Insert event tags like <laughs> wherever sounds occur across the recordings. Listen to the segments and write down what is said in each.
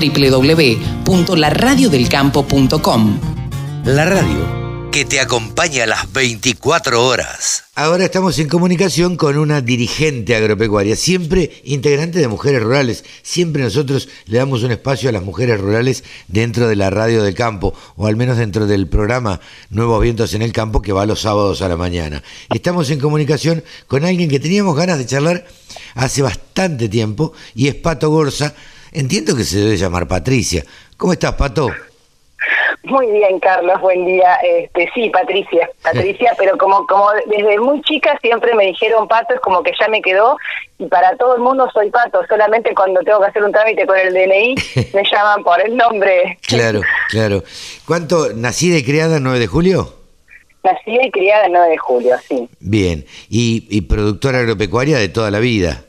www.laradiodelcampo.com. La radio que te acompaña a las 24 horas. Ahora estamos en comunicación con una dirigente agropecuaria, siempre integrante de Mujeres Rurales. Siempre nosotros le damos un espacio a las mujeres rurales dentro de la radio del campo, o al menos dentro del programa Nuevos Vientos en el Campo que va los sábados a la mañana. Estamos en comunicación con alguien que teníamos ganas de charlar hace bastante tiempo y es Pato Gorza. Entiendo que se debe llamar Patricia. ¿Cómo estás, Pato? Muy bien, Carlos, buen día. Este, sí, Patricia, <laughs> Patricia, pero como como desde muy chica siempre me dijeron Pato, es como que ya me quedó y para todo el mundo soy Pato, solamente cuando tengo que hacer un trámite con el DNI <laughs> me llaman por el nombre. Claro, claro. ¿Cuánto nacida y criada el 9 de julio? Nacida y criada el 9 de julio, sí. Bien, y, y productora agropecuaria de toda la vida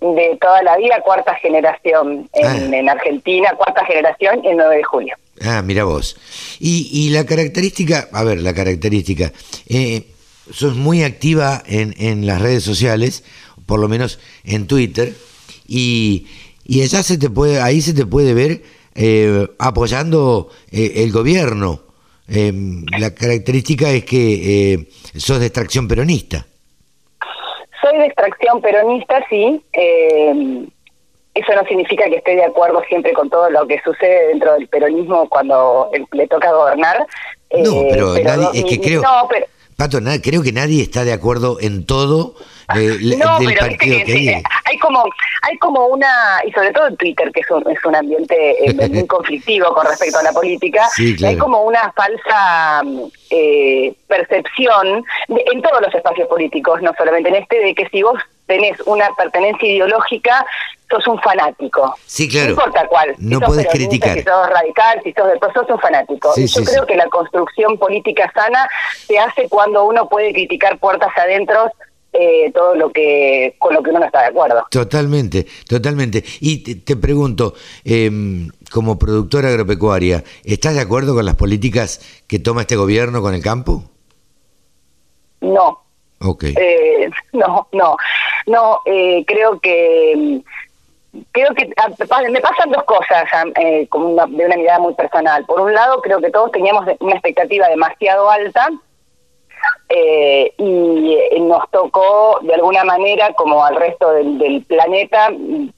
de toda la vida, cuarta generación en, ah. en, Argentina, cuarta generación en 9 de julio. Ah, mira vos. Y, y la característica, a ver, la característica, eh, sos muy activa en, en las redes sociales, por lo menos en Twitter, y, y allá se te puede, ahí se te puede ver eh, apoyando eh, el gobierno. Em, la característica es que eh, sos de extracción peronista. Soy de extracción peronista, sí. Eh, eso no significa que esté de acuerdo siempre con todo lo que sucede dentro del peronismo cuando le toca gobernar. No, pero, eh, nadie, es que creo... Pato, creo que nadie está de acuerdo en todo eh, no, del pero partido que, que hay. como hay como una y sobre todo en Twitter que es un, es un ambiente eh, muy <laughs> conflictivo con respecto a la política hay como una falsa eh, percepción en todos los espacios políticos no solamente en este de que si vos tenés una pertenencia ideológica sos un fanático. Sí, claro. No importa cuál. no puedes criticar. Si sos radical, si sos del sos un fanático. Yo creo que la construcción política sana se hace cuando uno puede criticar puertas adentro eh, todo lo que con lo que uno no está de acuerdo. Totalmente, totalmente. Y te, pregunto, eh, como productora agropecuaria, ¿estás de acuerdo con las políticas que toma este gobierno con el campo? No. Okay. Eh, <laughs> no, no, no. Eh, creo que creo que ah, me pasan dos cosas eh, como de una mirada muy personal. Por un lado, creo que todos teníamos una expectativa demasiado alta eh, y eh, nos tocó de alguna manera, como al resto del, planeta,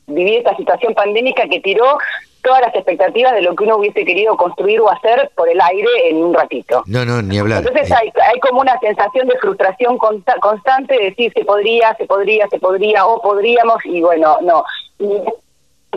vivir esta situación pandémica que tiró todas las expectativas de lo que uno hubiese querido construir o hacer por el aire en un ratito. No, no, ni hablar. Entonces hay, hay como una sensación de frustración constante de decir se podría, se podría, se podría o podríamos y bueno, no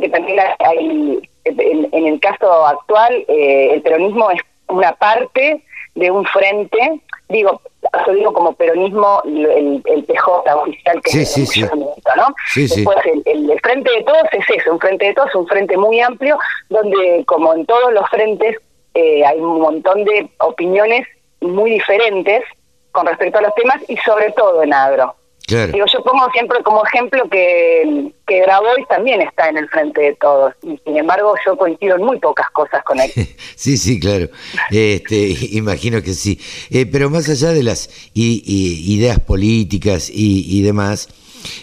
que también hay, en, el caso actual, eh, el peronismo es una parte de un frente, digo, yo digo como peronismo el, el PJ oficial que es el sí, ¿no? Después el, el, frente de todos es eso, un frente de todos, un frente muy amplio, donde como en todos los frentes eh, hay un montón de opiniones muy diferentes con respecto a los temas y sobre todo en agro. Digo, yo pongo siempre como ejemplo que, que Grabois también está en el frente de todos, y sin embargo yo coincido en muy pocas cosas con él. <laughs> sí, sí, claro, este, <laughs> imagino que sí. Eh, pero más allá de las ideas políticas y, y demás,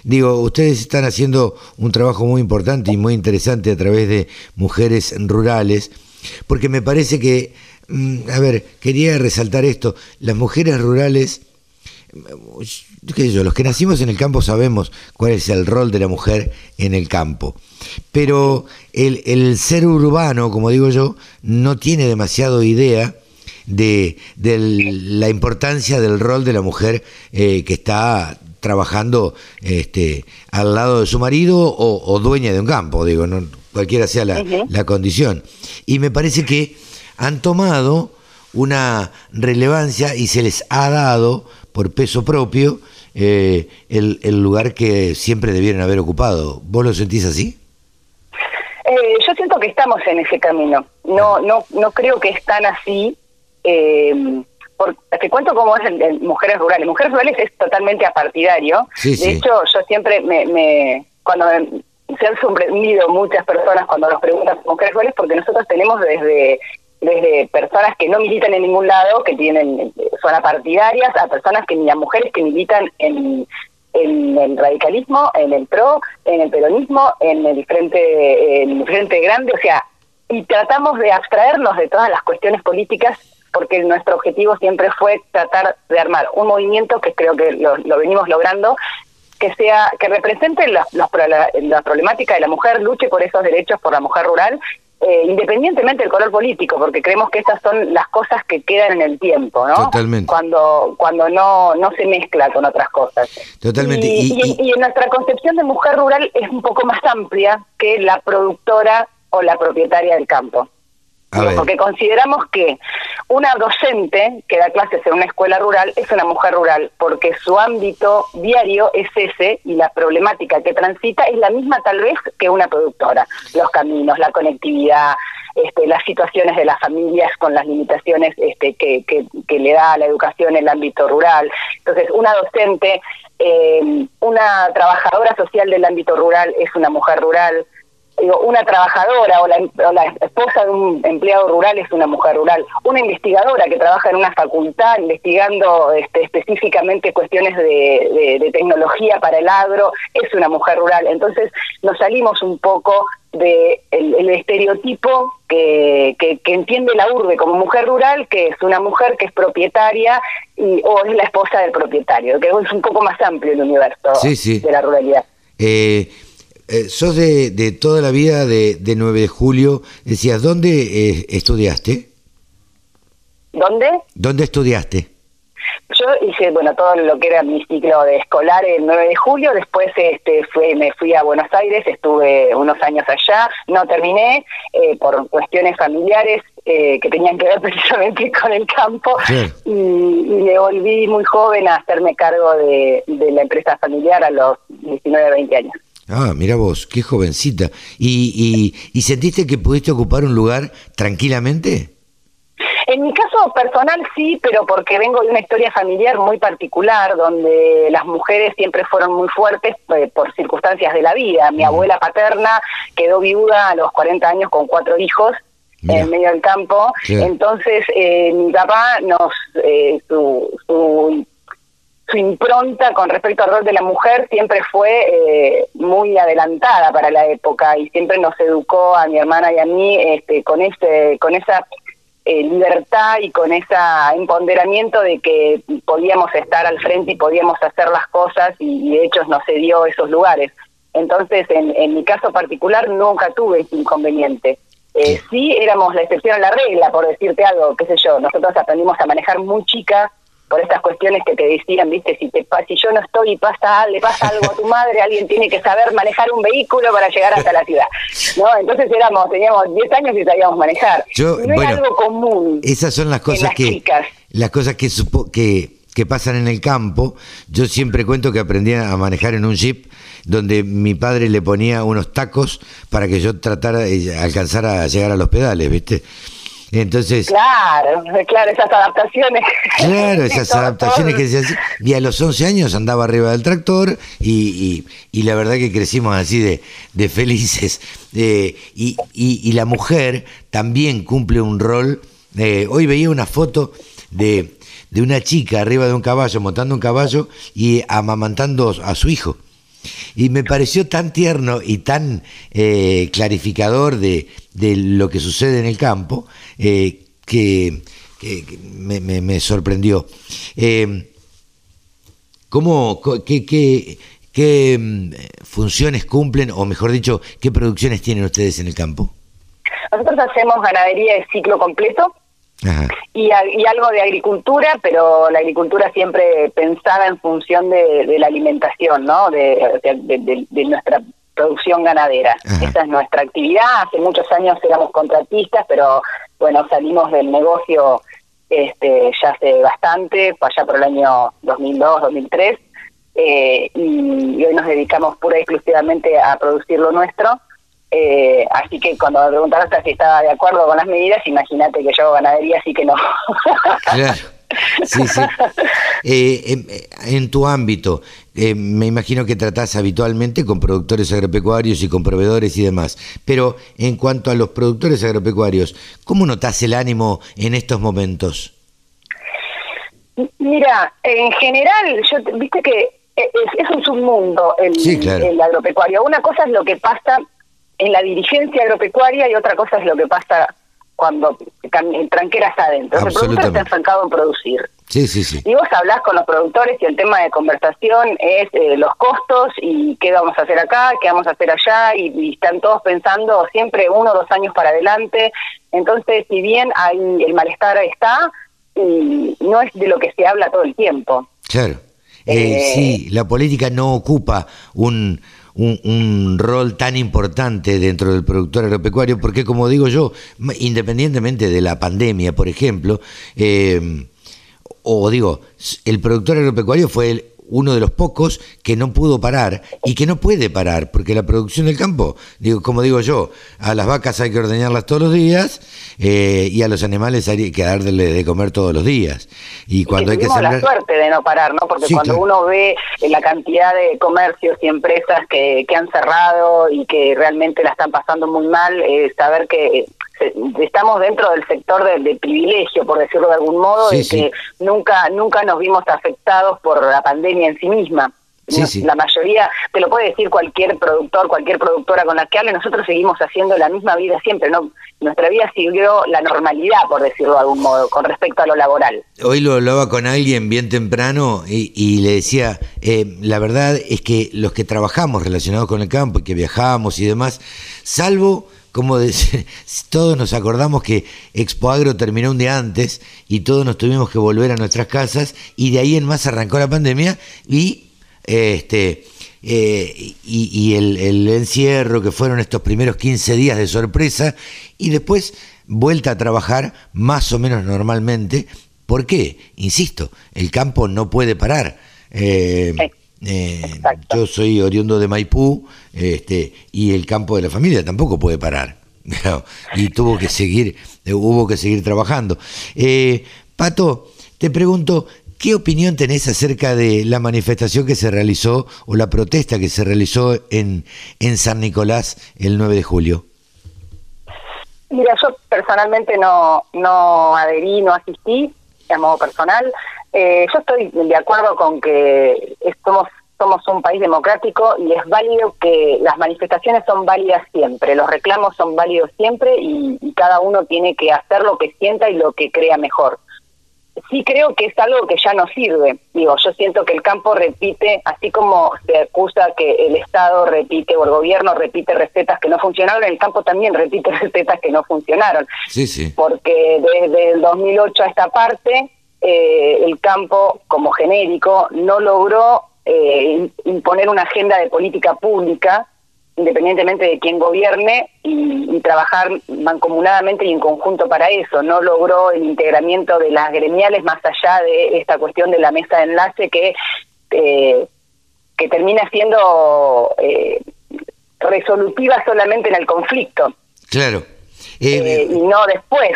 Digo, ustedes están haciendo un trabajo muy importante y muy interesante a través de mujeres rurales, porque me parece que, mm, a ver, quería resaltar esto, las mujeres rurales yo, los que nacimos en el campo sabemos cuál es el rol de la mujer en el campo. Pero el, ser urbano, como digo yo, no tiene demasiado idea de, la importancia del rol de la mujer eh, que está trabajando este, al lado de su marido o, dueña de un campo, digo, no, cualquiera sea la, la condición. Y me parece que han tomado una relevancia y se les ha dado por peso propio eh, el, el, lugar que siempre debieron haber ocupado. ¿Vos lo sentís así? Eh, yo siento que estamos en ese camino. No, no, no creo que es tan así. Eh, te cuento cómo es en, Mujeres Rurales. Mujeres Rurales es totalmente apartidario. de hecho, yo siempre me, me cuando se han sorprendido muchas personas cuando nos preguntan mujeres rurales, porque nosotros tenemos desde desde personas que no militan en ningún lado, que tienen son partidarias, a personas que ni a mujeres que militan en, en el radicalismo, en el PRO, en el peronismo, en el frente, en el frente grande, o sea, y tratamos de abstraernos de todas las cuestiones políticas porque nuestro objetivo siempre fue tratar de armar un movimiento que creo que lo, venimos logrando que sea que represente la, la, problemática de la mujer, luche por esos derechos por la mujer rural eh, independientemente del color político, porque creemos que esas son las cosas que quedan en el tiempo, ¿no? Totalmente. Cuando, cuando no, no se mezcla con otras cosas. Totalmente. Y, y, nuestra concepción de mujer rural es un poco más amplia que la productora o la propietaria del campo porque consideramos que una docente que da clases en una escuela rural es una mujer rural, porque su ámbito diario es ese y la problemática que transita es la misma tal vez que una productora. Los caminos, la conectividad, este, las situaciones de las familias con las limitaciones este, que, que, le da la educación en el ámbito rural. Entonces, una docente, eh, una trabajadora social del ámbito rural es una mujer rural, digo, una trabajadora o la, esposa de un empleado rural es una mujer rural, una investigadora que trabaja en una facultad investigando este, específicamente cuestiones de, tecnología para el agro es una mujer rural. Entonces nos salimos un poco de el, estereotipo que, que, entiende la urbe como mujer rural, que es una mujer que es propietaria y, o es la esposa del propietario, que es un poco más amplio el universo de la ruralidad. Eh, eh, sos de, de, toda la vida de, de 9 de julio. Decías, ¿dónde eh, estudiaste? ¿Dónde? ¿Dónde estudiaste? Yo hice, bueno, todo lo que era mi ciclo de escolar el 9 de julio, después este fue, me fui a Buenos Aires, estuve unos años allá, no terminé eh, por cuestiones familiares eh, que tenían que ver <laughs> precisamente con el campo y, me volví muy joven a hacerme cargo de, de la empresa familiar a los 19, 20 años. Ah, mira vos, qué jovencita. ¿Y, y, sentiste que pudiste ocupar un lugar tranquilamente? En mi caso personal sí, pero porque vengo de una historia familiar muy particular, donde las mujeres siempre fueron muy fuertes eh, por circunstancias de la vida. Mi abuela paterna quedó viuda a los 40 años con cuatro hijos en medio del campo. Entonces, eh, mi papá nos, eh, su, su su impronta con respecto al rol de la mujer siempre fue eh, muy adelantada para la época y siempre nos educó a mi hermana y a mí este, con ese con esa eh, libertad y con ese empoderamiento de que podíamos estar al frente y podíamos hacer las cosas y, de hecho nos cedió esos lugares. Entonces, en, en mi caso particular, nunca tuve ese inconveniente. Eh, sí éramos la excepción a la regla, por decirte algo, qué sé yo. Nosotros aprendimos a manejar muy chicas por estas cuestiones que te decían, viste, si te si yo no estoy y pasa, le pasa algo a tu madre, alguien tiene que saber manejar un vehículo para llegar hasta la ciudad. ¿no? Entonces éramos, teníamos 10 años y sabíamos manejar. Yo, no bueno, algo común. Esas son las cosas que las cosas que que que pasan en el campo. Yo siempre cuento que aprendí a manejar en un jeep donde mi padre le ponía unos tacos para que yo tratara de alcanzar a llegar a los pedales, ¿viste? Entonces. Claro, claro, esas adaptaciones. Claro, esas <laughs> adaptaciones que se hacían. Y a los 11 años andaba arriba del tractor y, y, la verdad que crecimos así de, de felices. Eh, y, y, la mujer también cumple un rol. Eh, hoy veía una foto de, de una chica arriba de un caballo, montando un caballo y amamantando a su hijo. Y me pareció tan tierno y tan eh, clarificador de, de, lo que sucede en el campo eh, que, me, me, sorprendió. Eh, ¿cómo, qué, qué, qué, mm, funciones cumplen, o mejor dicho, qué producciones tienen ustedes en el campo? Nosotros hacemos ganadería de ciclo completo, y, y, algo de agricultura, pero la agricultura siempre pensada en función de, la alimentación, ¿no? De, de, nuestra producción ganadera. Esa es nuestra actividad. Hace muchos años éramos contratistas, pero bueno, salimos del negocio este, ya hace bastante, allá por el año 2002, 2003, eh, y hoy nos dedicamos pura y exclusivamente a producir lo nuestro. Eh, así que cuando me preguntaste si estaba de acuerdo con las medidas, imagínate que yo hago ganadería, así que no. claro. Sí, sí. <laughs> Eh, en, tu ámbito, eh, me imagino que tratás habitualmente con productores agropecuarios y con proveedores y demás, pero en cuanto a los productores agropecuarios, ¿cómo notas el ánimo en estos momentos? Mira, en general, yo viste que es, un submundo el, el agropecuario. Una cosa es lo que pasa en la dirigencia agropecuaria y otra cosa es lo que pasa cuando tranqueras adentro. El productor está enfocado en producir. Sí, sí, sí. Y vos hablás con los productores y el tema de conversación es eh, los costos y qué vamos a hacer acá, qué vamos a hacer allá, y, están todos pensando siempre uno o dos años para adelante. Entonces, si bien hay el malestar está, y no es de lo que se habla todo el tiempo. Claro. Eh, eh, sí, la política no ocupa un, un, rol tan importante dentro del productor agropecuario, porque como digo yo, independientemente de la pandemia, por ejemplo, eh, o digo, el productor agropecuario fue el, uno de los pocos que no pudo parar y que no puede parar, porque la producción del campo, digo, como digo yo, a las vacas hay que ordeñarlas todos los días eh, y a los animales hay que darle de comer todos los días. Y cuando hay que la suerte de no parar, ¿no? Porque cuando uno ve la cantidad de comercios y empresas que, que han cerrado y que realmente la están pasando muy mal, eh, saber que estamos dentro del sector de, privilegio, por decirlo de algún modo, y que nunca nunca nos vimos afectados por la pandemia en sí misma. la mayoría, te lo puede decir cualquier productor, cualquier productora con la que hable, nosotros seguimos haciendo la misma vida siempre, ¿no? Nuestra vida siguió la normalidad, por decirlo de algún modo, con respecto a lo laboral. Hoy lo hablaba con alguien bien temprano y, le decía, eh, la verdad es que los que trabajamos relacionados con el campo y que viajamos y demás, salvo como <laughs> todos nos acordamos que Expo Agro terminó un día antes y todos nos tuvimos que volver a nuestras casas y de ahí en más arrancó la pandemia y este eh, y, el, encierro que fueron estos primeros 15 días de sorpresa y después vuelta a trabajar más o menos normalmente. ¿Por qué? Insisto, el campo no puede parar. Eh, eh, yo soy oriundo de Maipú este, y el campo de la familia tampoco puede parar. <laughs> y tuvo que seguir, hubo que seguir trabajando. Eh, Pato, te pregunto, ¿qué opinión tenés acerca de la manifestación que se realizó o la protesta que se realizó en, en San Nicolás el 9 de julio? Mira, yo personalmente no, no adherí, no asistí, de modo personal. Eh, yo estoy de acuerdo con que somos, somos un país democrático y es válido que las manifestaciones son válidas siempre, los reclamos son válidos siempre y, cada uno tiene que hacer lo que sienta y lo que crea mejor. Sí creo que es algo que ya no sirve. Digo, yo siento que el campo repite, así como se acusa que el Estado repite o el gobierno repite recetas que no funcionaron, el campo también repite <laughs> recetas que no funcionaron. Sí, sí. Porque desde el 2008 a esta parte eh, el campo como genérico no logró eh, imponer una agenda de política pública independientemente de quién gobierne y, trabajar mancomunadamente y en conjunto para eso. No logró el integramiento de las gremiales más allá de esta cuestión de la mesa de enlace que, eh, que termina siendo eh, resolutiva solamente en el conflicto. Claro. Eh, y no después.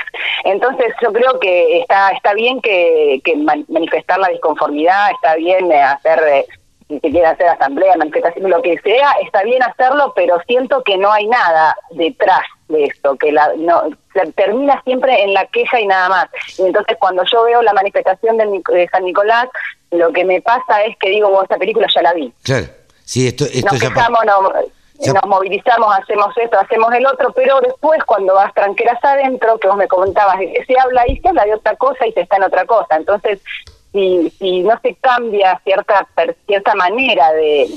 Entonces yo creo que está está bien que, manifestar la disconformidad, está bien eh, hacer, eh, si se quiere hacer asamblea, manifestación, lo que sea, está bien hacerlo, pero siento que no hay nada detrás de esto, que la, no, se termina siempre en la queja y nada más. Y entonces cuando yo veo la manifestación de, San Nicolás, lo que me pasa es que digo, esta película ya la vi. Claro. Sí, esto, esto Nos quejamos, no, nos movilizamos, hacemos esto, hacemos el otro, pero después cuando vas tranqueras adentro, que vos me comentabas se habla y se habla de otra cosa y se está en otra cosa. Entonces, si, si no se cambia cierta, cierta manera de,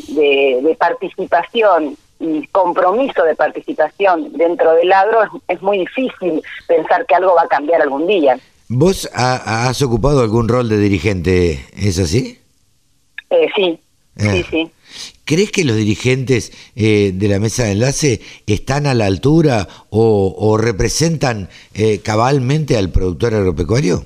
de, participación y compromiso de participación dentro del agro, es, muy difícil pensar que algo va a cambiar algún día. ¿Vos has ocupado algún rol de dirigente, es así? Eh, sí, sí, sí. ¿Crees que los dirigentes eh, de la mesa de enlace están a la altura o, representan eh, cabalmente al productor agropecuario?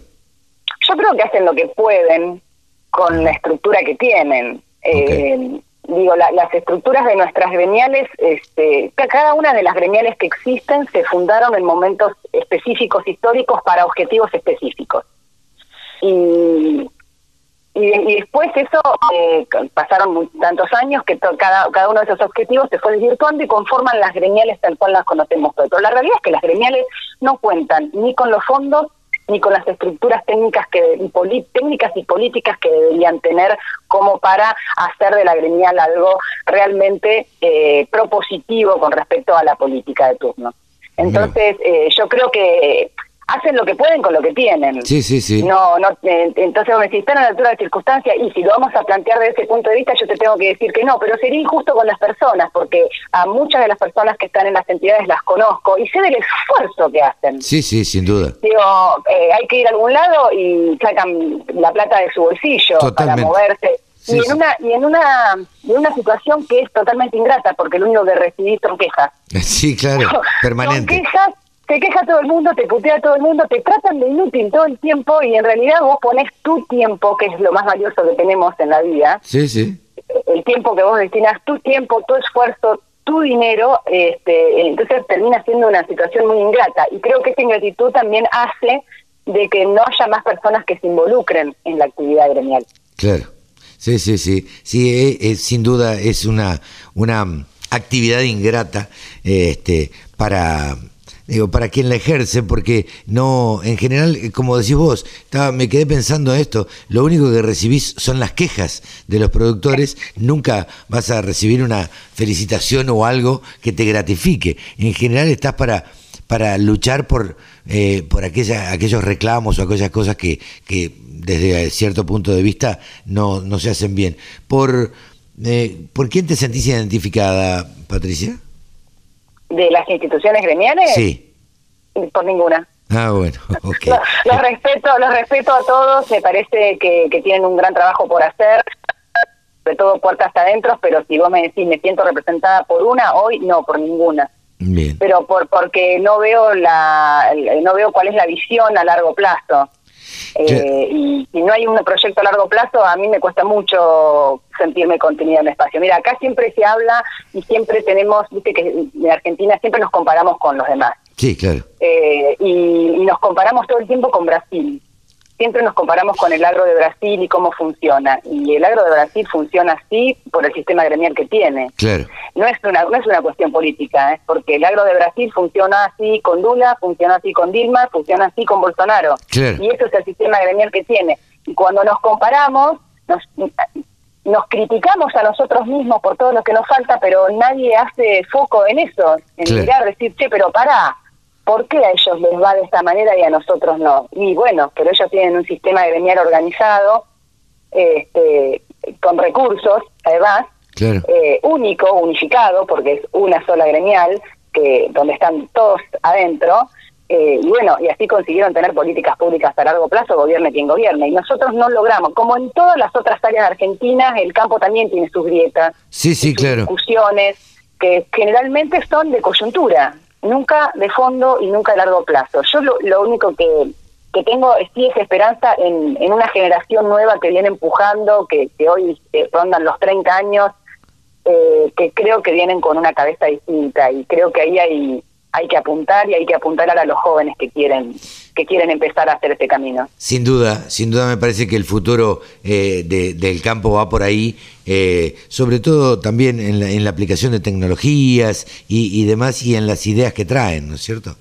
Yo creo que hacen lo que pueden con la estructura que tienen. Eh, digo, las estructuras de nuestras gremiales, este, cada una de las gremiales que existen se fundaron en momentos específicos históricos para objetivos específicos. Y y, después eso, eh, pasaron tantos años que cada, cada uno de esos objetivos se fue desvirtuando y conforman las gremiales tal cual las conocemos hoy. Pero la realidad es que las gremiales no cuentan ni con los fondos ni con las estructuras técnicas que y técnicas y políticas que deberían tener como para hacer de la gremial algo realmente eh, propositivo con respecto a la política de turno. Entonces, eh, yo creo que hacen lo que pueden con lo que tienen. Sí, sí, sí. No, no, eh, entonces si están a la altura de circunstancias y si lo vamos a plantear desde ese punto de vista, yo te tengo que decir que no, pero sería injusto con las personas, porque a muchas de las personas que están en las entidades las conozco y sé del esfuerzo que hacen. Sí, sí, sin duda. Digo, eh, hay que ir a algún lado y sacan la plata de su bolsillo para moverse. y en una y en una en una situación que es totalmente ingrata porque lo único que recibís son quejas. <laughs> Sí, claro, <laughs> permanente. Son quejas te queja todo el mundo, te putea todo el mundo, te tratan de inútil todo el tiempo y en realidad vos pones tu tiempo, que es lo más valioso que tenemos en la vida. Sí, sí. El tiempo que vos destinas, tu tiempo, tu esfuerzo, tu dinero, este, entonces termina siendo una situación muy ingrata. Y creo que esa ingratitud también hace de que no haya más personas que se involucren en la actividad gremial. Claro. Sí, sí, sí. Sí, eh, eh, sin duda es una, una actividad ingrata este, para digo, para quien la ejerce, porque no, en general, eh, como decís vos, estaba, me quedé pensando esto, lo único que recibís son las quejas de los productores, nunca vas a recibir una felicitación o algo que te gratifique. En general estás para, para luchar por, eh, por aquella, aquellos reclamos o aquellas cosas que, que desde cierto punto de vista no, no se hacen bien. Por, eh, ¿Por quién te sentís identificada, Patricia? De las instituciones gremiales? Sí. Por ninguna. Ah, bueno, <laughs> ok. los, respeto, los respeto a todos, me parece que, que tienen un gran trabajo por hacer, sobre todo puertas adentro, pero si vos me decís, me siento representada por una, hoy no, por ninguna. Bien. Pero por porque no veo la no veo cuál es la visión a largo plazo. Eh, y si no hay un proyecto a largo plazo, a mí me cuesta mucho sentirme contenida en el espacio. Mira, acá siempre se habla y siempre tenemos, viste que en Argentina siempre nos comparamos con los demás. Sí, claro. Eh, y, nos comparamos todo el tiempo con Brasil siempre nos comparamos con el agro de Brasil y cómo funciona. Y el agro de Brasil funciona así por el sistema gremial que tiene. Claro. No es una, no es una cuestión política, es porque el agro de Brasil funciona así con Lula, funciona así con Dilma, funciona así con Bolsonaro. Y eso es el sistema gremial que tiene. Y cuando nos comparamos, nos, nos criticamos a nosotros mismos por todo lo que nos falta, pero nadie hace foco en eso, en mirar, decir, che, pero pará, ¿por qué a ellos les va de esta manera y a nosotros no? Y bueno, pero ellos tienen un sistema gremial organizado, este, con recursos, además, eh, único, unificado, porque es una sola gremial, que donde están todos adentro, eh, y bueno, y así consiguieron tener políticas públicas a largo plazo, gobierne quien gobierne. Y nosotros no logramos, como en todas las otras áreas de Argentina, el campo también tiene sus grietas, sí, sí, claro. discusiones, que generalmente son de coyuntura nunca de fondo y nunca de largo plazo. Yo lo, único que, que tengo es, sí es esperanza en, en una generación nueva que viene empujando, que, que hoy eh, rondan los 30 años, eh, que creo que vienen con una cabeza distinta y creo que ahí hay hay que apuntar y hay que apuntar a los jóvenes que quieren que quieren empezar a hacer este camino. Sin duda, sin duda me parece que el futuro eh, del campo va por ahí, eh, sobre todo también en la, en la aplicación de tecnologías y demás y en las ideas que traen, ¿no es cierto?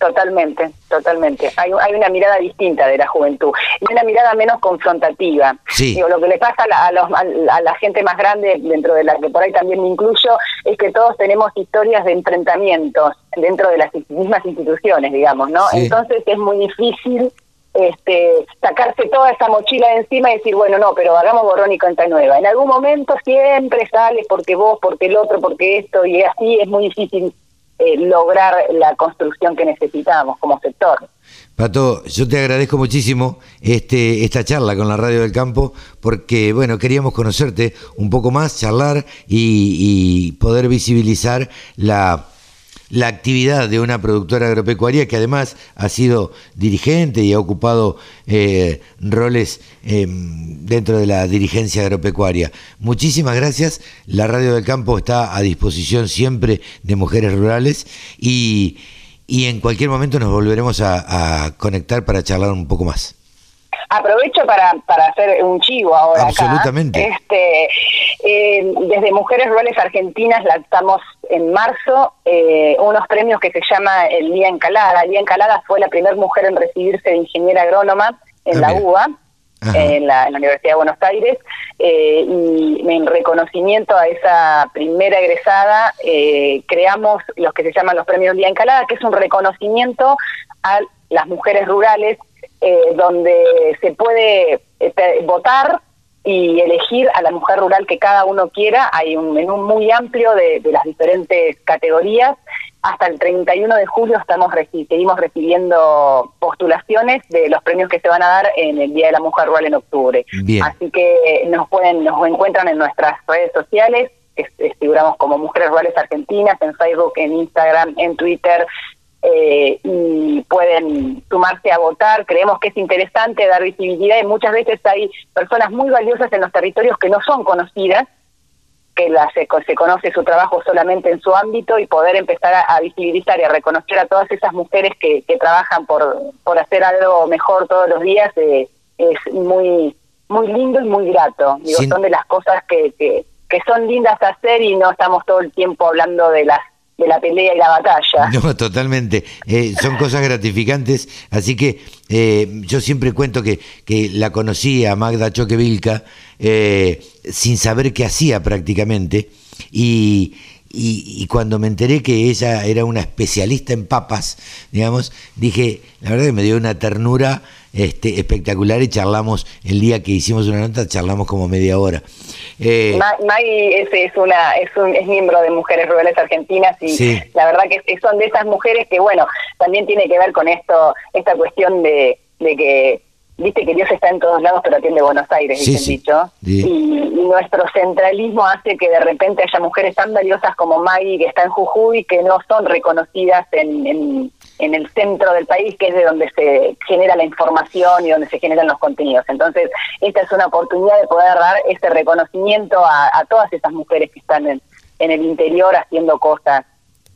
Totalmente, totalmente. Hay, hay una mirada distinta de la juventud y una mirada menos confrontativa. Digo, lo que le pasa a, los, a, la gente más grande, dentro de la que por ahí también me incluyo, es que todos tenemos historias de enfrentamientos dentro de las mismas instituciones, digamos, ¿no? Entonces es muy difícil este, sacarse toda esa mochila de encima y decir, bueno, no, pero hagamos borrón y cuenta nueva. En algún momento siempre sale porque vos, porque el otro, porque esto, y así es muy difícil eh, lograr la construcción que necesitamos como sector. Pato, yo te agradezco muchísimo este, esta charla con la Radio del Campo, porque bueno, queríamos conocerte un poco más, charlar y poder visibilizar la la actividad de una productora agropecuaria que además ha sido dirigente y ha ocupado eh, roles em, dentro de la dirigencia agropecuaria. Muchísimas gracias. La Radio del Campo está a disposición siempre de mujeres rurales y, y en cualquier momento nos volveremos a, a conectar para charlar un poco más. Aprovecho para, para hacer un chivo ahora. Absolutamente. Este, eh, desde Mujeres Rurales Argentinas lanzamos en marzo eh, unos premios que se llama el Día Encalada. El Día Encalada fue la primera mujer en recibirse de ingeniera agrónoma en ah, la UBA. En la, Universidad de Buenos Aires eh, y en reconocimiento a esa primera egresada creamos los que se llaman los premios Día Encalada, que es un reconocimiento a las mujeres rurales eh, donde se puede este, votar y elegir a la mujer rural que cada uno quiera. Hay un menú muy amplio de, las diferentes categorías. Hasta el 31 de julio estamos seguimos recibiendo postulaciones de los premios que se van a dar en el Día de la Mujer Rural en octubre. Así que nos pueden nos encuentran en nuestras redes sociales, figuramos como Mujeres Rurales Argentinas, en Facebook, en Instagram, en Twitter, eh, y pueden sumarse a votar. Creemos que es interesante dar visibilidad y muchas veces hay personas muy valiosas en los territorios que no son conocidas, que la, se, conoce su trabajo solamente en su ámbito y poder empezar a, visibilizar y a reconocer a todas esas mujeres que, que trabajan por, por hacer algo mejor todos los días eh, es muy muy lindo y muy grato. Digo, son de las cosas que, que, que son lindas hacer y no estamos todo el tiempo hablando de las de la pelea y la batalla. <laughs> No, totalmente. Eh, son cosas gratificantes. Así que eh, yo siempre cuento que, que la conocí a Magda Choquevilca eh, sin saber qué hacía prácticamente. Y, y, cuando me enteré que ella era una especialista en papas, digamos, dije, la verdad que me dio una ternura este, espectacular y charlamos el día que hicimos una nota, charlamos como media hora. Eh, May es, una, es, un, es miembro de Mujeres Rurales Argentinas y la verdad que son de esas mujeres que, bueno, también tiene que ver con esto, esta cuestión de, de que viste que Dios está en todos lados, pero atiende Buenos Aires, sí, dicho. Y, nuestro centralismo hace que de repente haya mujeres tan valiosas como Maggie, que está en Jujuy, que no son reconocidas en, en, el centro del país, que es de donde se genera la información y donde se generan los contenidos. Entonces, esta es una oportunidad de poder dar este reconocimiento a, todas esas mujeres que están en, en el interior haciendo cosas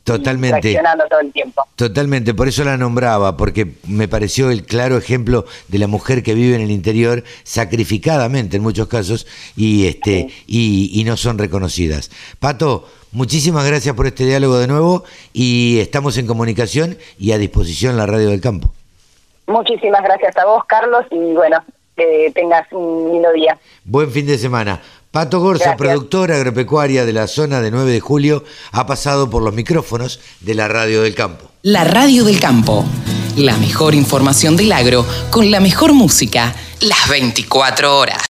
Totalmente. todo el tiempo. Totalmente, por eso la nombraba, porque me pareció el claro ejemplo de la mujer que vive en el interior, sacrificadamente en muchos casos, y este, y, no son reconocidas. Pato, muchísimas gracias por este diálogo de nuevo, y estamos en comunicación y a disposición la radio del campo. Muchísimas gracias a vos, Carlos, y bueno, que tengas un lindo día. Buen fin de semana. Pato Gorza, productora agropecuaria de la zona de 9 de julio, ha pasado por los micrófonos de la Radio del Campo. La Radio del Campo, la mejor información del agro con la mejor música, las 24 horas.